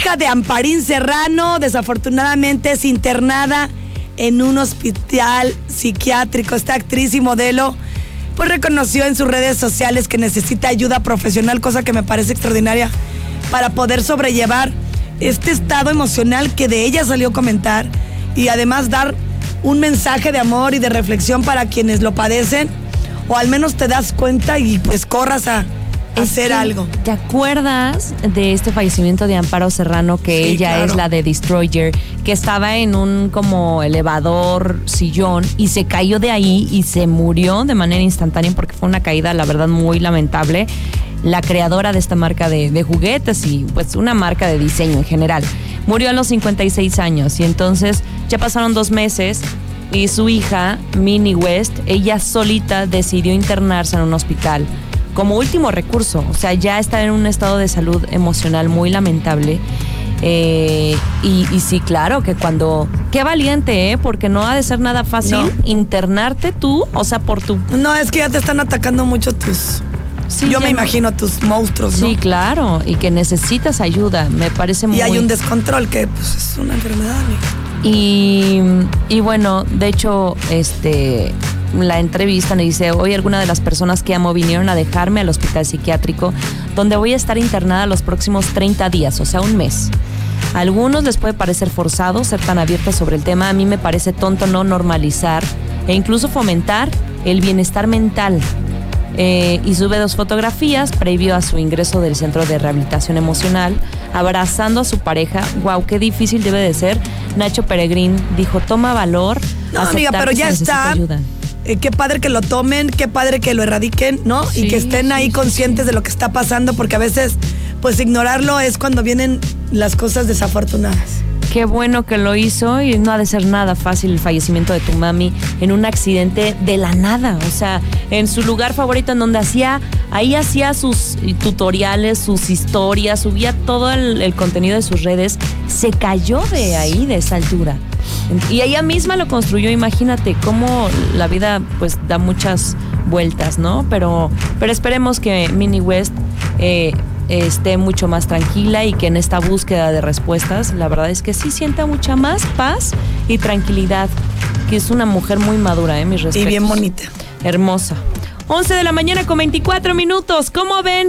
hija de Amparín Serrano, desafortunadamente es internada en un hospital psiquiátrico. Esta actriz y modelo pues reconoció en sus redes sociales que necesita ayuda profesional, cosa que me parece extraordinaria para poder sobrellevar este estado emocional que de ella salió comentar y además dar un mensaje de amor y de reflexión para quienes lo padecen o al menos te das cuenta y pues corras a hacer algo. ¿Te acuerdas de este fallecimiento de Amparo Serrano que ella es la de Destroyer, que estaba en un como elevador sillón y se cayó de ahí y se murió de manera instantánea porque fue una caída, la verdad, muy lamentable? La creadora de esta marca de, de juguetes y pues una marca de diseño en general. Murió a los 56 años y entonces ya pasaron dos meses y su hija, Minnie West, ella solita decidió internarse en un hospital como último recurso. O sea, ya está en un estado de salud emocional muy lamentable. Eh, y, sí, claro, que cuando... Qué valiente, ¿eh? Porque no ha de ser nada fácil internarte tú, o sea, por tu... No, es que ya te están atacando mucho tus... Sí, Yo me imagino tus monstruos, ¿no? Sí, claro, y que necesitas ayuda, me parece muy... Y hay un descontrol que pues, es una enfermedad, Y, bueno, de hecho, este la entrevista me dice, hoy alguna de las personas que amo vinieron a dejarme al hospital psiquiátrico, donde voy a estar internada los próximos 30 días, o sea, un mes. A algunos les puede parecer forzado ser tan abiertos sobre el tema, a mí me parece tonto no normalizar e incluso fomentar el bienestar mental. Eh, y sube dos fotografías previo a su ingreso del centro de rehabilitación emocional, abrazando a su pareja. Wow, qué difícil debe de ser. Nacho Peregrín dijo, toma valor. No, amiga, pero ya está. Eh, qué padre que lo tomen, qué padre que lo erradiquen, ¿no? y que estén ahí conscientes de lo que está pasando, porque a veces, pues ignorarlo es cuando vienen las cosas desafortunadas. Qué bueno que lo hizo y no ha de ser nada fácil el fallecimiento de tu mami en un accidente de la nada. O sea, en su lugar favorito en donde hacía, ahí hacía sus tutoriales, sus historias, subía todo el, contenido de sus redes. Se cayó de ahí, de esa altura. Y ella misma lo construyó, imagínate cómo la vida pues da muchas vueltas, ¿no? Pero, pero esperemos que Minnie West eh, esté mucho más tranquila y que en esta búsqueda de respuestas, la verdad es que sí sienta mucha más paz y tranquilidad, que es una mujer muy madura, ¿eh? Mis respetos. Y bien bonita. Hermosa. 11 de la mañana con 24 minutos, ¿cómo ven?